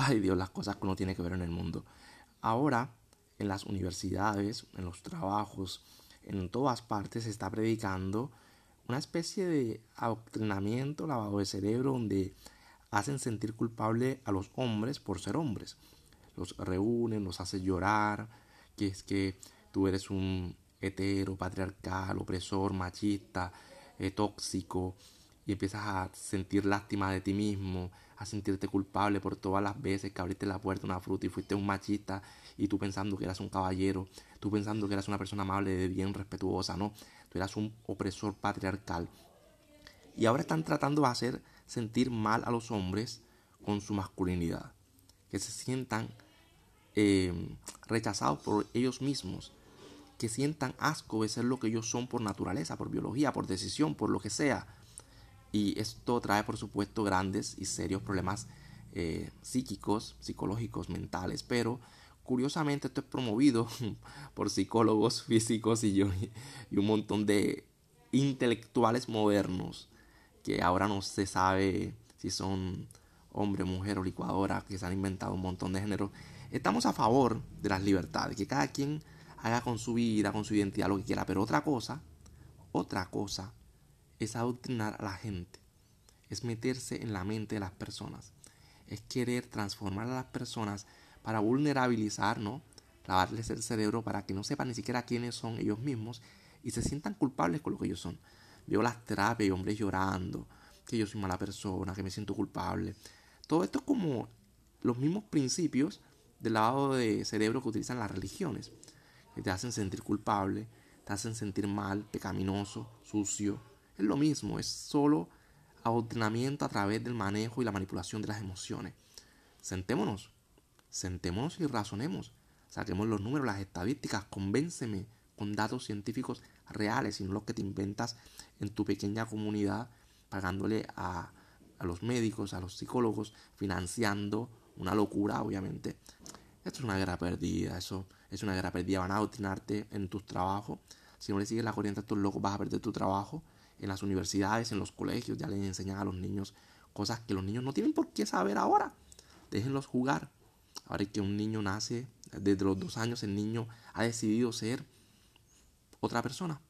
ay Dios, las cosas que uno tiene que ver en el mundo. Ahora, en las universidades, en los trabajos, en todas partes se está predicando una especie de adoctrinamiento, lavado de cerebro, donde hacen sentir culpable a los hombres por ser hombres. Los reúnen, los hacen llorar, que es que tú eres un hetero, patriarcal, opresor, machista, eh, tóxico, y empiezas a sentir lástima de ti mismo, a sentirte culpable por todas las veces que abriste la puerta a una fruta y fuiste un machista y tú pensando que eras un caballero, tú pensando que eras una persona amable, de bien, respetuosa, no, tú eras un opresor patriarcal. Y ahora están tratando de hacer sentir mal a los hombres con su masculinidad, que se sientan eh, rechazados por ellos mismos, que sientan asco de ser lo que ellos son por naturaleza, por biología, por decisión, por lo que sea. Y esto trae, por supuesto, grandes y serios problemas eh, psíquicos, psicológicos, mentales. Pero curiosamente esto es promovido por psicólogos físicos y, yo, y un montón de intelectuales modernos que ahora no se sabe si son hombre, mujer o licuadora, que se han inventado un montón de géneros. Estamos a favor de las libertades, que cada quien haga con su vida, con su identidad lo que quiera. Pero otra cosa, otra cosa es adoctrinar a la gente, es meterse en la mente de las personas, es querer transformar a las personas para vulnerabilizar, ¿no? Lavarles el cerebro para que no sepan ni siquiera quiénes son ellos mismos y se sientan culpables con lo que ellos son. Veo las terapias y hombres llorando, que yo soy mala persona, que me siento culpable. Todo esto es como los mismos principios del lavado de cerebro que utilizan las religiones que te hacen sentir culpable, te hacen sentir mal, pecaminoso, sucio. Es lo mismo, es solo adoctrinamiento a través del manejo y la manipulación de las emociones. Sentémonos, sentémonos y razonemos. Saquemos los números, las estadísticas, convénceme con datos científicos reales y no los que te inventas en tu pequeña comunidad pagándole a, a los médicos, a los psicólogos, financiando una locura, obviamente. Esto es una guerra perdida, eso es una guerra perdida. Van a adoctrinarte en tus trabajos. Si no le sigues la corriente a estos locos, vas a perder tu trabajo. En las universidades, en los colegios, ya les enseñan a los niños cosas que los niños no tienen por qué saber ahora. Déjenlos jugar. Ahora que un niño nace, desde los dos años, el niño ha decidido ser otra persona,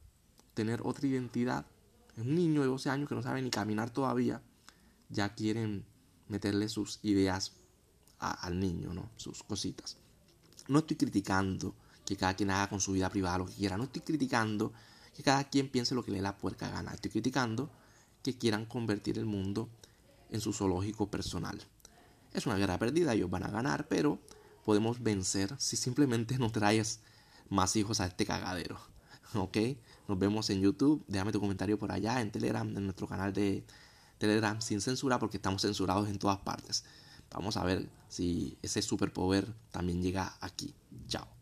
tener otra identidad. Un niño de 12 años que no sabe ni caminar todavía, ya quieren meterle sus ideas al niño, ¿no? Sus cositas. No estoy criticando que cada quien haga con su vida privada lo que quiera. No estoy criticando que cada quien piense lo que le dé la puerca gana. Estoy criticando que quieran convertir el mundo en su zoológico personal. Es una guerra perdida, ellos van a ganar, pero podemos vencer si simplemente no traes más hijos a este cagadero. ¿Ok? Nos vemos en YouTube. Déjame tu comentario por allá, en Telegram, en nuestro canal de Telegram sin censura, porque estamos censurados en todas partes. Vamos a ver si ese superpoder también llega aquí. Chao.